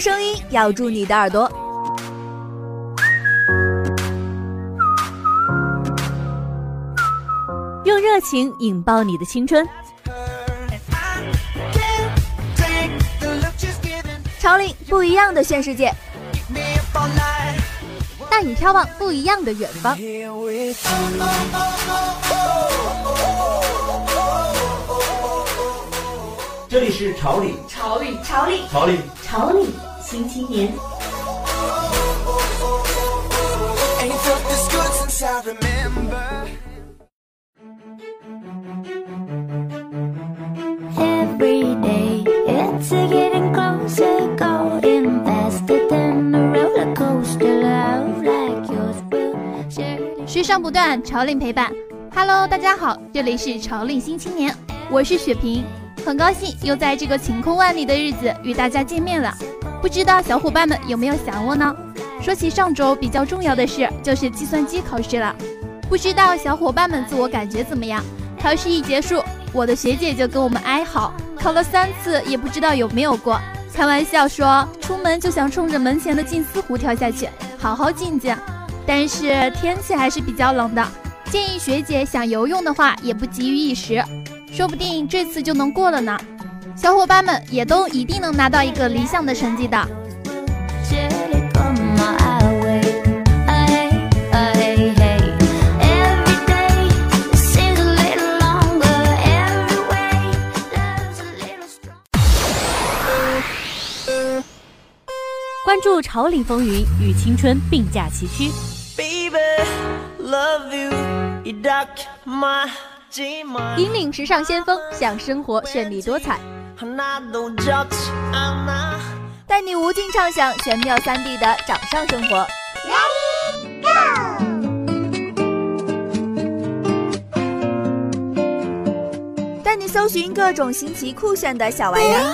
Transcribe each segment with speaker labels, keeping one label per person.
Speaker 1: 用声音咬住你的耳朵，用热情引爆你的青春。潮领不一样的现世界，带你眺望不一样的远方。
Speaker 2: 这里是潮领，
Speaker 3: 潮领，潮领，
Speaker 2: 潮领，
Speaker 3: 潮领新青年。
Speaker 1: 时尚不断，潮领陪伴。Hello，大家好，这里是潮领新青年，我是雪萍。很高兴又在这个晴空万里的日子与大家见面了，不知道小伙伴们有没有想我呢？说起上周比较重要的事，就是计算机考试了，不知道小伙伴们自我感觉怎么样？考试一结束，我的学姐就跟我们哀嚎，考了三次也不知道有没有过，开玩笑说出门就想冲着门前的静思湖跳下去，好好静静。但是天气还是比较冷的，建议学姐想游泳的话也不急于一时。说不定这次就能过了呢，小伙伴们也都一定能拿到一个理想的成绩的。关注潮领风云，与青春并驾齐驱。引领时尚先锋，向生活绚丽多彩，带你无尽畅想玄妙三 D 的掌上生活。Ready go！带你搜寻各种新奇酷炫的小玩意
Speaker 2: 儿。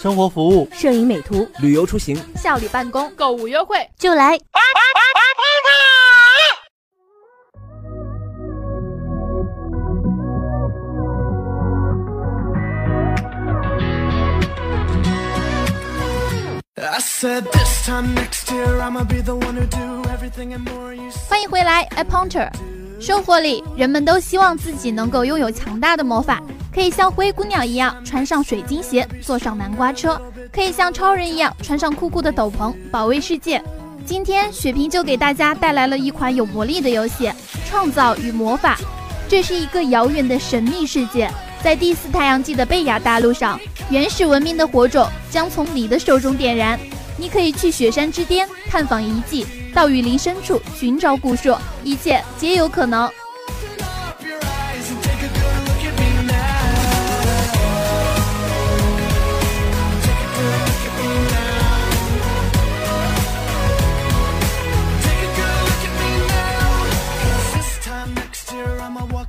Speaker 2: 生活服务、
Speaker 1: 摄影美图、
Speaker 2: 旅游出行、
Speaker 1: 效率办公、
Speaker 3: 购物优惠，
Speaker 1: 就来。欢迎回来，iPonter。生活里，人们都希望自己能够拥有强大的魔法，可以像灰姑娘一样穿上水晶鞋，坐上南瓜车；可以像超人一样穿上酷酷的斗篷，保卫世界。今天，雪萍就给大家带来了一款有魔力的游戏——创造与魔法。这是一个遥远的神秘世界，在第四太阳系的贝亚大陆上，原始文明的火种将从你的手中点燃。你可以去雪山之巅探访遗迹，到雨林深处寻找古树，一切皆有可能。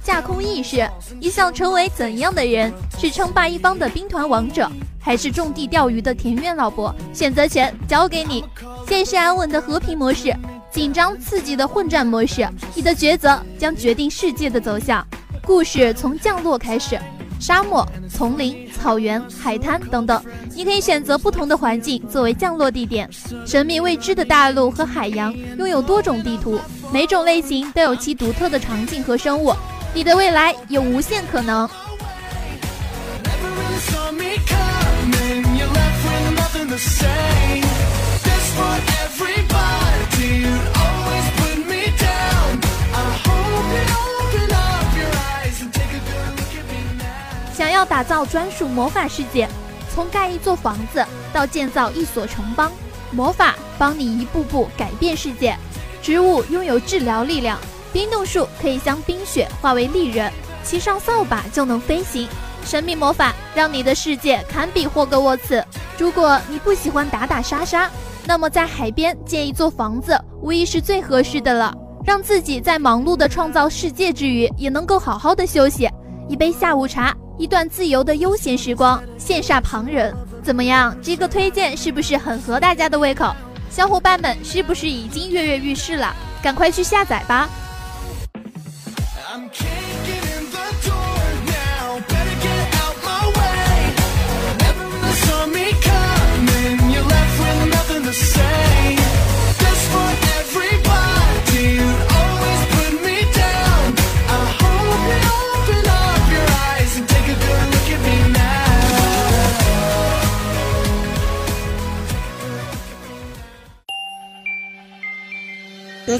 Speaker 1: 架空意识，你想成为怎样的人？是称霸一方的兵团王者？还是种地钓鱼的田园老伯，选择权交给你。现实安稳的和平模式，紧张刺激的混战模式，你的抉择将决定世界的走向。故事从降落开始，沙漠、丛林、草原、海滩等等，你可以选择不同的环境作为降落地点。神秘未知的大陆和海洋拥有多种地图，每种类型都有其独特的场景和生物。你的未来有无限可能。想要打造专属魔法世界，从盖一座房子到建造一所城邦，魔法帮你一步步改变世界。植物拥有治疗力量，冰冻树可以将冰雪化为利刃，骑上扫把就能飞行。神秘魔法让你的世界堪比霍格沃茨。如果你不喜欢打打杀杀，那么在海边建一座房子无疑是最合适的了，让自己在忙碌的创造世界之余，也能够好好的休息，一杯下午茶，一段自由的悠闲时光，羡煞旁人。怎么样？这个推荐是不是很合大家的胃口？小伙伴们是不是已经跃跃欲试了？赶快去下载吧！
Speaker 4: 和和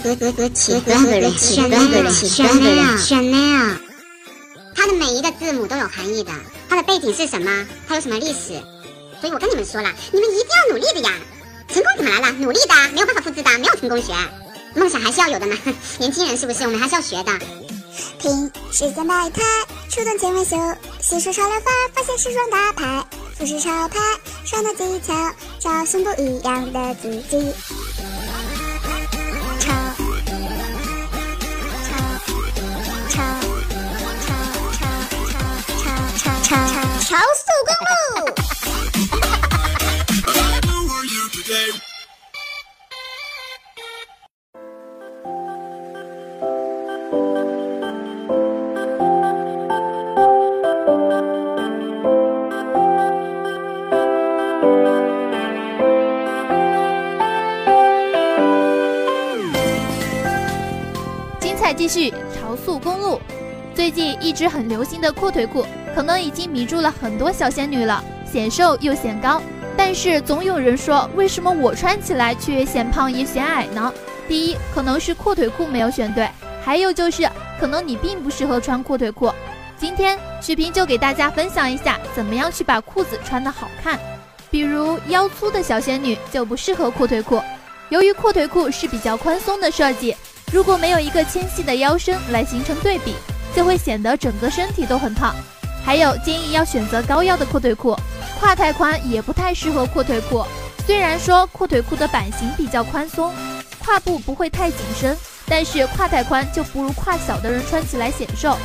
Speaker 4: 和和起和和人起和和人起和和人 Chanel，它的每一个字母都有含义的。它的背景是什么？它有什么历史？所以我跟你们说了，你们一定要努力的呀！成功怎么来了？努力的，没有办法复制的，没有成功学。梦想还是要有的呢，年轻人是不是？我们还是要学的。
Speaker 5: 听时间百态，出动千万秀，细数潮流法，发现时装大牌，服饰潮牌，穿搭技巧，找寻不一样的自己。
Speaker 1: 继续，超速公路。最近一直很流行的阔腿裤。可能已经迷住了很多小仙女了，显瘦又显高，但是总有人说，为什么我穿起来却显胖也显矮呢？第一，可能是阔腿裤没有选对，还有就是可能你并不适合穿阔腿裤。今天许平就给大家分享一下，怎么样去把裤子穿得好看。比如腰粗的小仙女就不适合阔腿裤，由于阔腿裤是比较宽松的设计，如果没有一个纤细的腰身来形成对比，就会显得整个身体都很胖。还有建议要选择高腰的阔腿裤，胯太宽也不太适合阔腿裤。虽然说阔腿裤的版型比较宽松，胯部不会太紧身，但是胯太宽就不如胯小的人穿起来显瘦。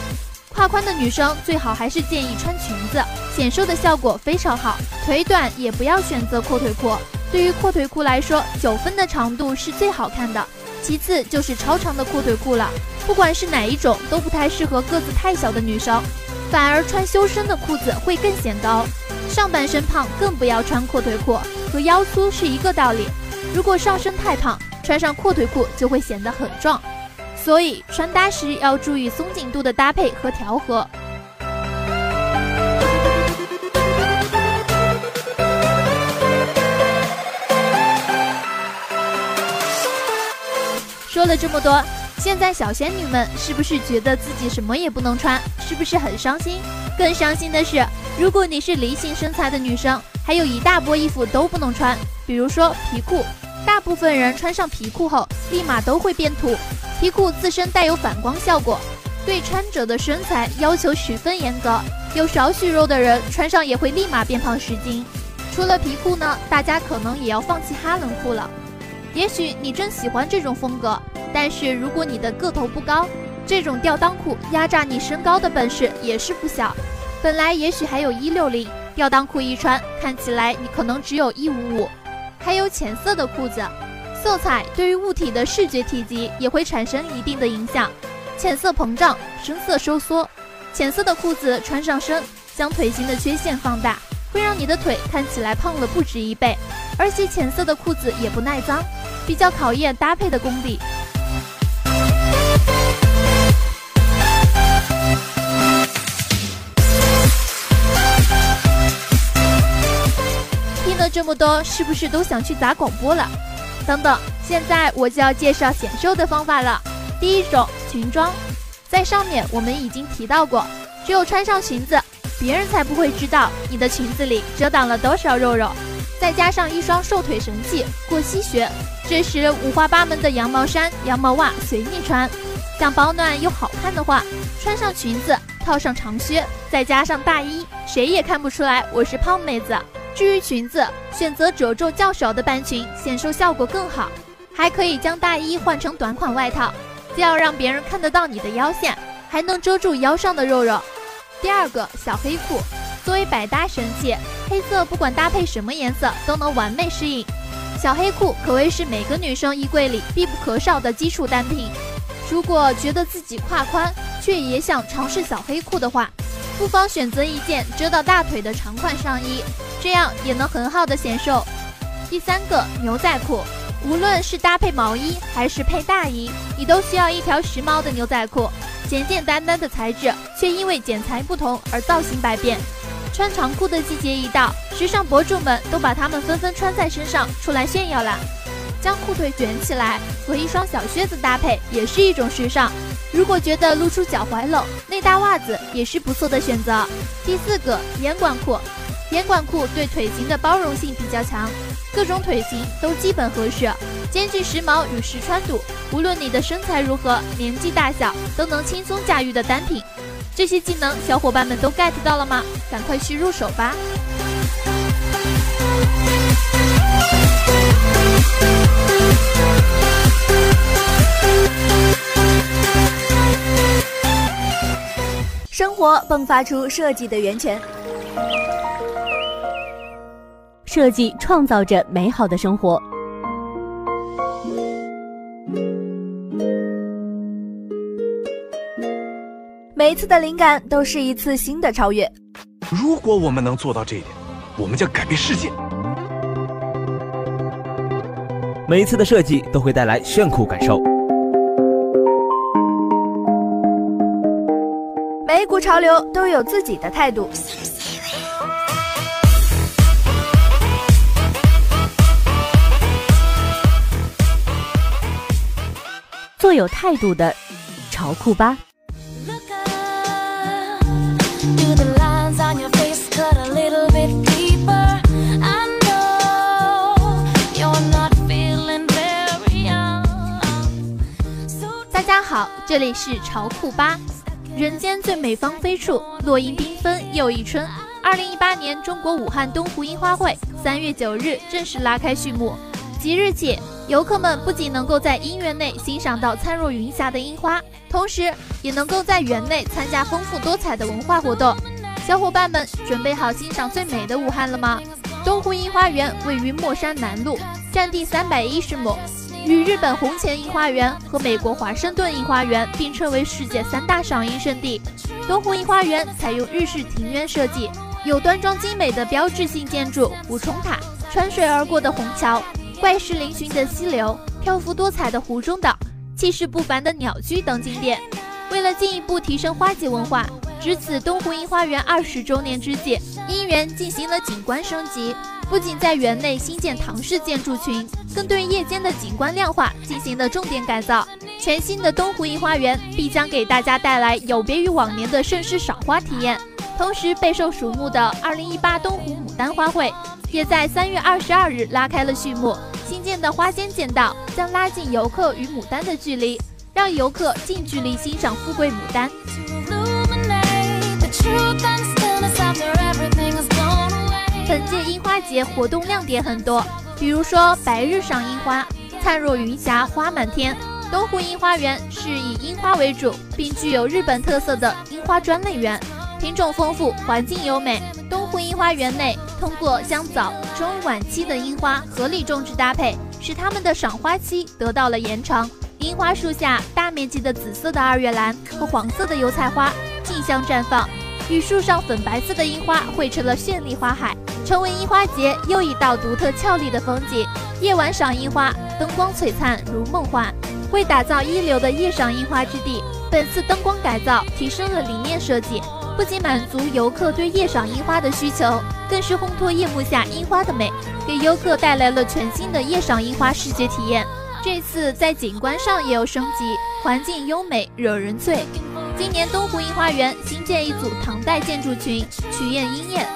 Speaker 1: 胯宽的女生最好还是建议穿裙子，显瘦的效果非常好。腿短也不要选择阔腿裤。对于阔腿裤来说，九分的长度是最好看的，其次就是超长的阔腿裤了。不管是哪一种，都不太适合个子太小的女生。反而穿修身的裤子会更显高，上半身胖更不要穿阔腿裤，和腰粗是一个道理。如果上身太胖，穿上阔腿裤就会显得很壮。所以穿搭时要注意松紧度的搭配和调和。说了这么多。现在小仙女们是不是觉得自己什么也不能穿？是不是很伤心？更伤心的是，如果你是梨形身材的女生，还有一大波衣服都不能穿。比如说皮裤，大部分人穿上皮裤后，立马都会变土。皮裤自身带有反光效果，对穿着的身材要求十分严格。有少许肉的人穿上也会立马变胖十斤。除了皮裤呢，大家可能也要放弃哈伦裤了。也许你正喜欢这种风格。但是如果你的个头不高，这种吊裆裤压榨你身高的本事也是不小。本来也许还有一六零，吊裆裤一穿，看起来你可能只有一五五。还有浅色的裤子，色彩对于物体的视觉体积也会产生一定的影响。浅色膨胀，深色收缩。浅色的裤子穿上身，将腿型的缺陷放大，会让你的腿看起来胖了不止一倍。而且浅色的裤子也不耐脏，比较考验搭配的功底。听了这么多是不是都想去砸广播了？等等，现在我就要介绍显瘦的方法了。第一种裙装，在上面我们已经提到过，只有穿上裙子，别人才不会知道你的裙子里遮挡了多少肉肉。再加上一双瘦腿神器过膝靴，这时五花八门的羊毛衫、羊毛袜随你穿。想保暖又好看的话，穿上裙子，套上长靴，再加上大衣，谁也看不出来我是胖妹子。至于裙子，选择褶皱较少的半裙，显瘦效果更好。还可以将大衣换成短款外套，既要让别人看得到你的腰线，还能遮住腰上的肉肉。第二个小黑裤，作为百搭神器，黑色不管搭配什么颜色都能完美适应。小黑裤可谓是每个女生衣柜里必不可少的基础单品。如果觉得自己胯宽，却也想尝试小黑裤的话，不妨选择一件遮到大腿的长款上衣。这样也能很好的显瘦。第三个牛仔裤，无论是搭配毛衣还是配大衣，你都需要一条时髦的牛仔裤。简简单单的材质，却因为剪裁不同而造型百变。穿长裤的季节一到，时尚博主们都把它们纷纷穿在身上出来炫耀了。将裤腿卷起来，和一双小靴子搭配也是一种时尚。如果觉得露出脚踝冷，内搭袜子也是不错的选择。第四个，烟管裤。烟管裤对腿型的包容性比较强，各种腿型都基本合适，兼具时髦与实穿度。无论你的身材如何，年纪大小都能轻松驾驭的单品。这些技能，小伙伴们都 get 到了吗？赶快去入手吧！
Speaker 6: 生活迸发出设计的源泉，设计创造着美好的生活。每一次的灵感都是一次新的超越。
Speaker 7: 如果我们能做到这一点，我们将改变世界。
Speaker 8: 每一次的设计都会带来炫酷感受。
Speaker 6: 每一股潮流都有自己的态度。做有态度的潮酷吧。
Speaker 1: 这里是潮酷吧。人间最美芳菲处，落英缤纷又一春。二零一八年中国武汉东湖樱花会三月九日正式拉开序幕。即日起，游客们不仅能够在樱园内欣赏到灿若云霞的樱花，同时也能够在园内参加丰富多彩的文化活动。小伙伴们准备好欣赏最美的武汉了吗？东湖樱花园位于墨山南路，占地三百一十亩。与日本红前樱花园和美国华盛顿樱花园并称为世界三大赏樱圣地。东湖樱花园采用日式庭园设计，有端庄精美的标志性建筑五重塔、穿水而过的虹桥、怪石嶙峋的溪流、漂浮多彩的湖中岛、气势不凡的鸟居等景点。为了进一步提升花季文化，值此东湖樱花园二十周年之际，樱园进行了景观升级。不仅在园内新建唐式建筑群，更对夜间的景观亮化进行了重点改造。全新的东湖一花园必将给大家带来有别于往年的盛世赏花体验。同时，备受瞩目的2018东湖牡丹花会也在3月22日拉开了序幕。新建的花间栈道将拉近游客与牡丹的距离，让游客近距离欣赏富贵牡丹。本届樱花节活动亮点很多，比如说白日赏樱花，灿若云霞花满天。东湖樱花园是以樱花为主，并具有日本特色的樱花专类园，品种丰富，环境优美。东湖樱花园内通过将早、中、晚期的樱花合理种植搭配，使它们的赏花期得到了延长。樱花树下，大面积的紫色的二月兰和黄色的油菜花竞相绽放，与树上粉白色的樱花汇成了绚丽花海。成为樱花节又一道独特俏丽的风景。夜晚赏樱花，灯光璀璨如梦幻。为打造一流的夜赏樱花之地，本次灯光改造提升了理念设计，不仅满足游客对夜赏樱花的需求，更是烘托夜幕下樱花的美，给游客带来了全新的夜赏樱花视觉体验。这次在景观上也有升级，环境优美惹人醉。今年东湖樱花园新建一组唐代建筑群，曲宴莺宴。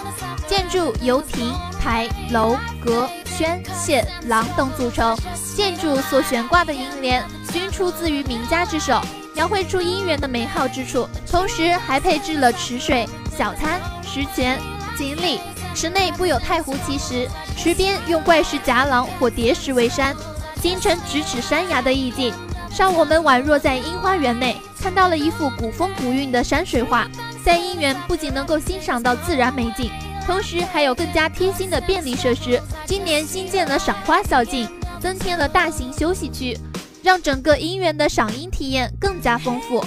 Speaker 1: 建筑由亭、台、楼、阁、轩、榭、廊等组成。建筑所悬挂的楹联均出自于名家之手，描绘出姻缘的美好之处。同时还配置了池水、小餐、石泉、锦鲤。池内布有太湖奇石，池边用怪石夹廊或叠石为山，形成咫尺山崖的意境，让我们宛若在樱花园内。看到了一幅古风古韵的山水画，在樱园不仅能够欣赏到自然美景，同时还有更加贴心的便利设施。今年新建了赏花小径，增添了大型休息区，让整个樱园的赏樱体验更加丰富。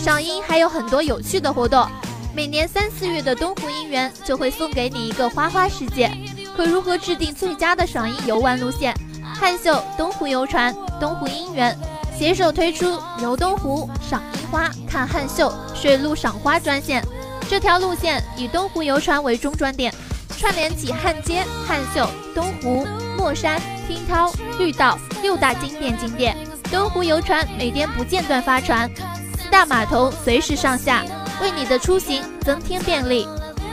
Speaker 1: 赏樱还有很多有趣的活动。每年三四月的东湖樱园就会送给你一个花花世界，可如何制定最佳的赏樱游玩路线？汉秀、东湖游船、东湖樱园、携手推出游东湖、赏樱花、看汉秀、水陆赏花专线。这条路线以东湖游船为中转点，串联起汉街、汉秀、东湖、墨山、听涛、绿道六大经典景点。东湖游船每天不间断发船，四大码头随时上下，为你的出行增添便利。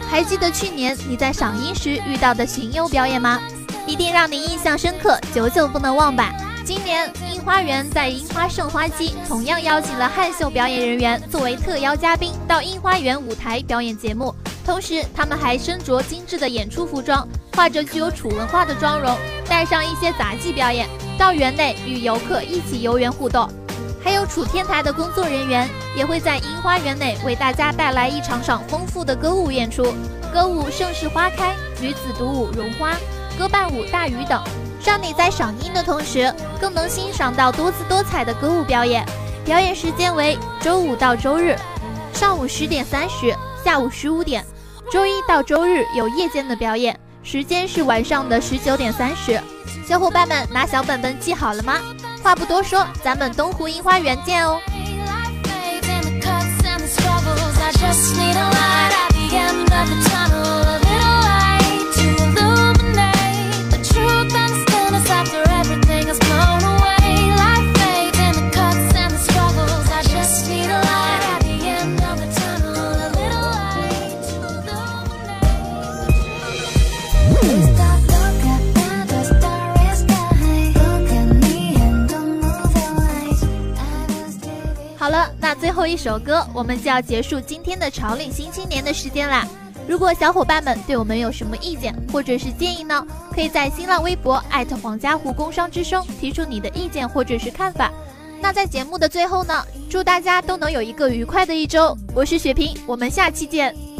Speaker 1: 还记得去年你在赏樱时遇到的巡游表演吗？一定让你印象深刻，久久不能忘吧。今年樱花园在樱花盛花期，同样邀请了汉秀表演人员作为特邀嘉宾到樱花园舞台表演节目。同时，他们还身着精致的演出服装，画着具有楚文化的妆容，带上一些杂技表演，到园内与游客一起游园互动。还有楚天台的工作人员也会在樱花园内为大家带来一场场丰富的歌舞演出，歌舞《盛世花开》，女子独舞《绒花》，歌伴舞《大雨》等。让你在赏樱的同时，更能欣赏到多姿多彩的歌舞表演。表演时间为周五到周日，上午十点三十，下午十五点；周一到周日有夜间的表演，时间是晚上的十九点三十。小伙伴们拿小本本记好了吗？话不多说，咱们东湖樱花园见哦！好了，那最后一首歌，我们就要结束今天的潮领新青年的时间啦。如果小伙伴们对我们有什么意见或者是建议呢？可以在新浪微博艾特黄家湖工商之声提出你的意见或者是看法。那在节目的最后呢，祝大家都能有一个愉快的一周。我是雪萍，我们下期见。